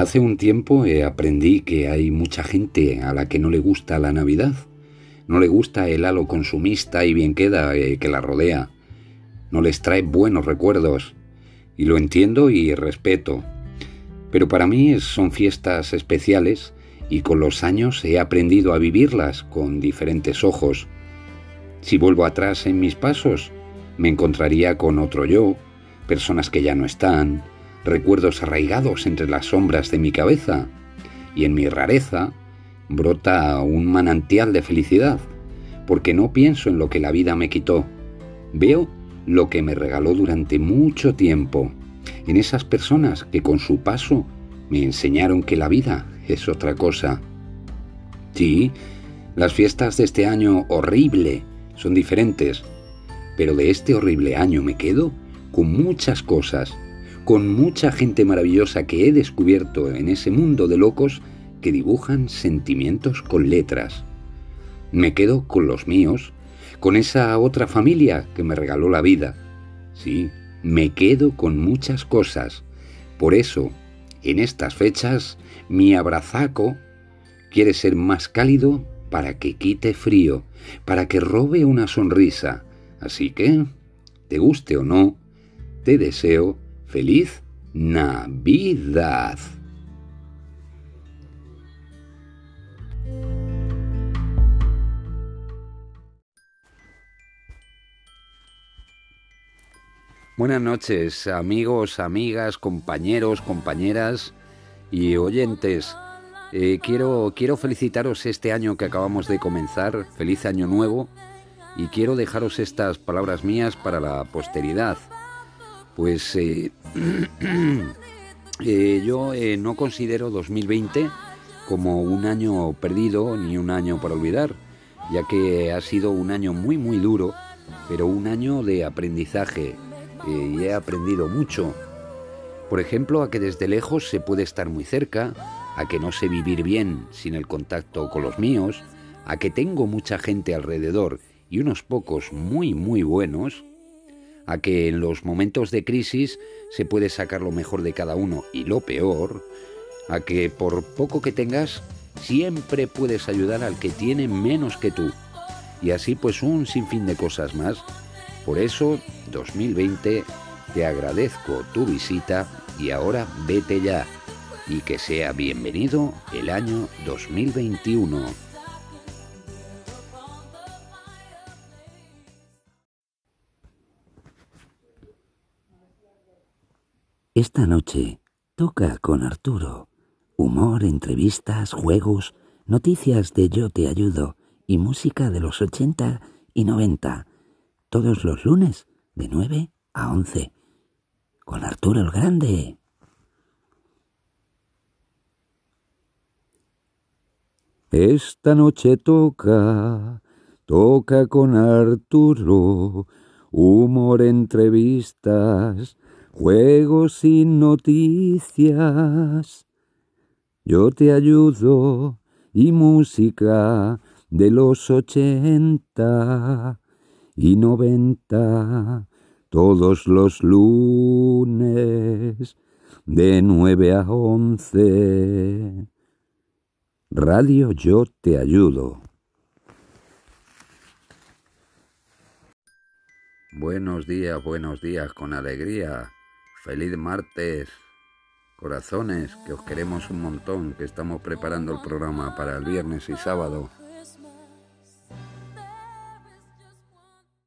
Hace un tiempo eh, aprendí que hay mucha gente a la que no le gusta la Navidad. No le gusta el halo consumista y bien queda eh, que la rodea. No les trae buenos recuerdos. Y lo entiendo y respeto. Pero para mí son fiestas especiales y con los años he aprendido a vivirlas con diferentes ojos. Si vuelvo atrás en mis pasos, me encontraría con otro yo, personas que ya no están, recuerdos arraigados entre las sombras de mi cabeza, y en mi rareza brota un manantial de felicidad, porque no pienso en lo que la vida me quitó, veo lo que me regaló durante mucho tiempo, en esas personas que con su paso me enseñaron que la vida es otra cosa. Sí, las fiestas de este año horrible son diferentes, pero de este horrible año me quedo con muchas cosas, con mucha gente maravillosa que he descubierto en ese mundo de locos que dibujan sentimientos con letras. Me quedo con los míos, con esa otra familia que me regaló la vida. Sí, me quedo con muchas cosas. Por eso, en estas fechas, mi abrazaco quiere ser más cálido para que quite frío, para que robe una sonrisa. Así que, te guste o no, te deseo feliz Navidad. Buenas noches, amigos, amigas, compañeros, compañeras y oyentes. Eh, quiero, quiero felicitaros este año que acabamos de comenzar. Feliz año nuevo. Y quiero dejaros estas palabras mías para la posteridad. Pues eh, eh, yo no considero 2020 como un año perdido ni un año para olvidar, ya que ha sido un año muy muy duro, pero un año de aprendizaje, y he aprendido mucho. Por ejemplo, a que desde lejos se puede estar muy cerca, a que no sé vivir bien sin el contacto con los míos, a que tengo mucha gente alrededor y unos pocos muy muy buenos, a que en los momentos de crisis se puede sacar lo mejor de cada uno y lo peor, a que por poco que tengas, siempre puedes ayudar al que tiene menos que tú. Y así pues un sinfín de cosas más por eso, 2020, te agradezco tu visita y ahora vete ya y que sea bienvenido el año 2021. Esta noche toca con Arturo. Humor, entrevistas, juegos, noticias de Yo Te Ayudo y música de los 80 y 90 todos los lunes de 9 a 11 con Arturo el Grande. Esta noche toca, toca con Arturo, humor, entrevistas, juegos y noticias. Yo te ayudo y música de los ochenta y noventa todos los lunes de nueve a once. Radio Yo Te Ayudo. Buenos días, buenos días, con alegría. Feliz martes. Corazones, que os queremos un montón, que estamos preparando el programa para el viernes y sábado.